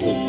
Oh.